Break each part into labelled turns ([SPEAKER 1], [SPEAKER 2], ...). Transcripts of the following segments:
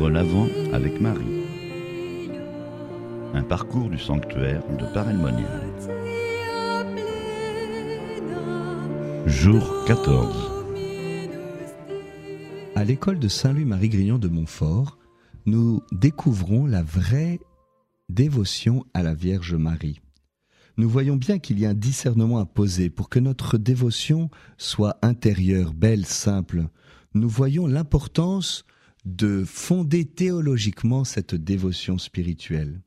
[SPEAKER 1] Vivre l'Avent avec Marie. Un parcours du sanctuaire de Paray-le-Monial. Jour 14.
[SPEAKER 2] À l'école de Saint-Louis-Marie-Grignon de Montfort, nous découvrons la vraie dévotion à la Vierge Marie. Nous voyons bien qu'il y a un discernement à poser pour que notre dévotion soit intérieure, belle, simple. Nous voyons l'importance de fonder théologiquement cette dévotion spirituelle.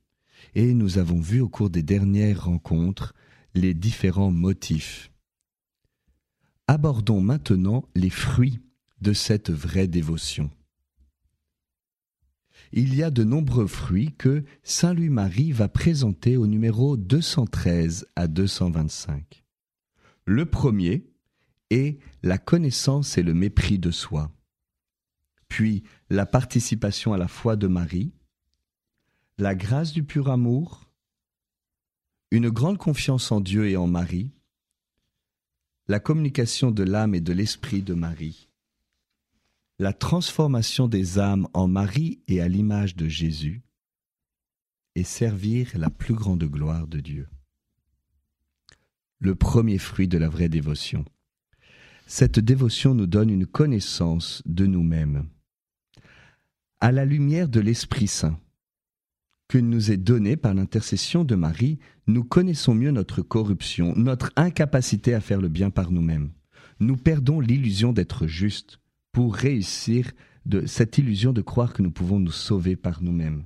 [SPEAKER 2] Et nous avons vu au cours des dernières rencontres les différents motifs. Abordons maintenant les fruits de cette vraie dévotion. Il y a de nombreux fruits que Saint Louis-Marie va présenter au numéro 213 à 225. Le premier est la connaissance et le mépris de soi puis la participation à la foi de Marie, la grâce du pur amour, une grande confiance en Dieu et en Marie, la communication de l'âme et de l'esprit de Marie, la transformation des âmes en Marie et à l'image de Jésus, et servir la plus grande gloire de Dieu. Le premier fruit de la vraie dévotion. Cette dévotion nous donne une connaissance de nous-mêmes à la lumière de l'Esprit Saint que nous est donné par l'intercession de Marie, nous connaissons mieux notre corruption, notre incapacité à faire le bien par nous-mêmes. Nous perdons l'illusion d'être justes pour réussir de cette illusion de croire que nous pouvons nous sauver par nous-mêmes.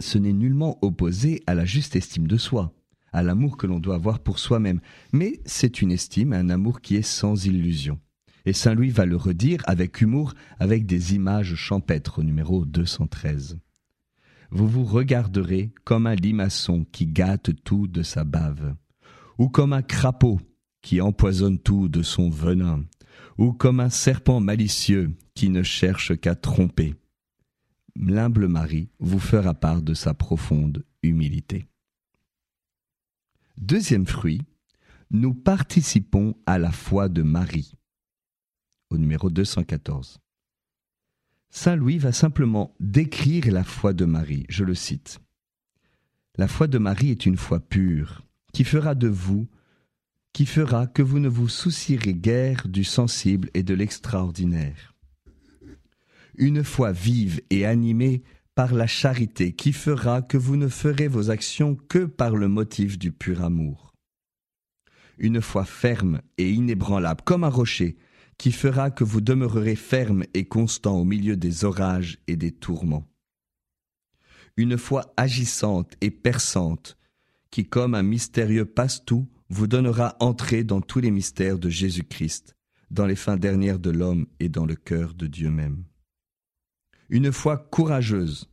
[SPEAKER 2] Ce n'est nullement opposé à la juste estime de soi, à l'amour que l'on doit avoir pour soi-même, mais c'est une estime, un amour qui est sans illusion. Et Saint Louis va le redire avec humour, avec des images champêtres au numéro 213. Vous vous regarderez comme un limaçon qui gâte tout de sa bave, ou comme un crapaud qui empoisonne tout de son venin, ou comme un serpent malicieux qui ne cherche qu'à tromper. L'humble Marie vous fera part de sa profonde humilité. Deuxième fruit, nous participons à la foi de Marie au numéro 214. Saint Louis va simplement décrire la foi de Marie, je le cite. La foi de Marie est une foi pure, qui fera de vous, qui fera que vous ne vous soucierez guère du sensible et de l'extraordinaire. Une foi vive et animée par la charité qui fera que vous ne ferez vos actions que par le motif du pur amour. Une foi ferme et inébranlable comme un rocher qui fera que vous demeurerez ferme et constant au milieu des orages et des tourments. Une foi agissante et perçante, qui comme un mystérieux passe-tout vous donnera entrée dans tous les mystères de Jésus-Christ, dans les fins dernières de l'homme et dans le cœur de Dieu même. Une foi courageuse,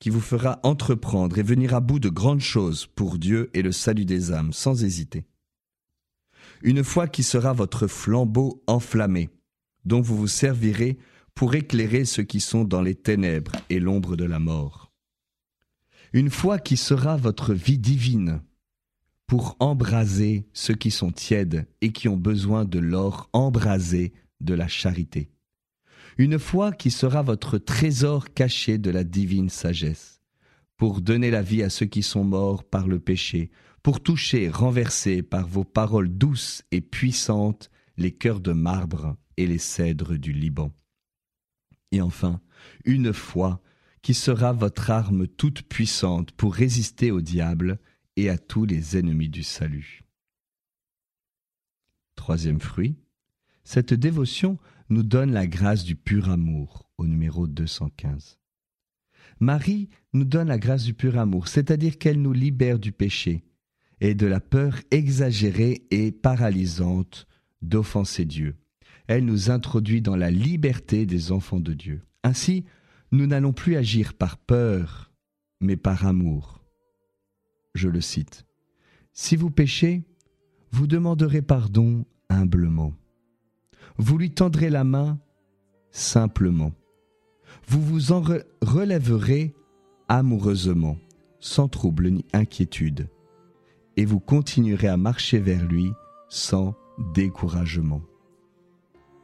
[SPEAKER 2] qui vous fera entreprendre et venir à bout de grandes choses pour Dieu et le salut des âmes sans hésiter une foi qui sera votre flambeau enflammé, dont vous vous servirez pour éclairer ceux qui sont dans les ténèbres et l'ombre de la mort. Une foi qui sera votre vie divine, pour embraser ceux qui sont tièdes et qui ont besoin de l'or embrasé de la charité. Une foi qui sera votre trésor caché de la divine sagesse, pour donner la vie à ceux qui sont morts par le péché, pour toucher, renverser par vos paroles douces et puissantes les cœurs de marbre et les cèdres du Liban. Et enfin, une foi qui sera votre arme toute puissante pour résister au diable et à tous les ennemis du salut. Troisième fruit, cette dévotion nous donne la grâce du pur amour au numéro 215. Marie nous donne la grâce du pur amour, c'est-à-dire qu'elle nous libère du péché, et de la peur exagérée et paralysante d'offenser Dieu. Elle nous introduit dans la liberté des enfants de Dieu. Ainsi, nous n'allons plus agir par peur, mais par amour. Je le cite. Si vous péchez, vous demanderez pardon humblement. Vous lui tendrez la main simplement. Vous vous en relèverez amoureusement, sans trouble ni inquiétude et vous continuerez à marcher vers lui sans découragement.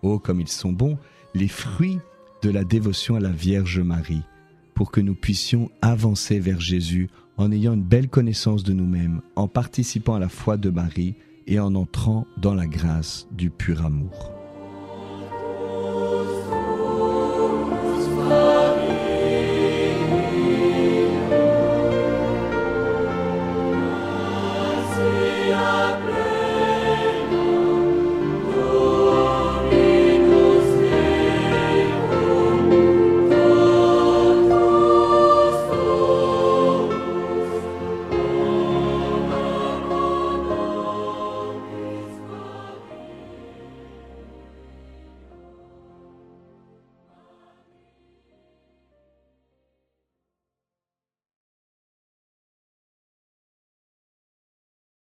[SPEAKER 2] Oh, comme ils sont bons, les fruits de la dévotion à la Vierge Marie, pour que nous puissions avancer vers Jésus en ayant une belle connaissance de nous-mêmes, en participant à la foi de Marie et en entrant dans la grâce du pur amour.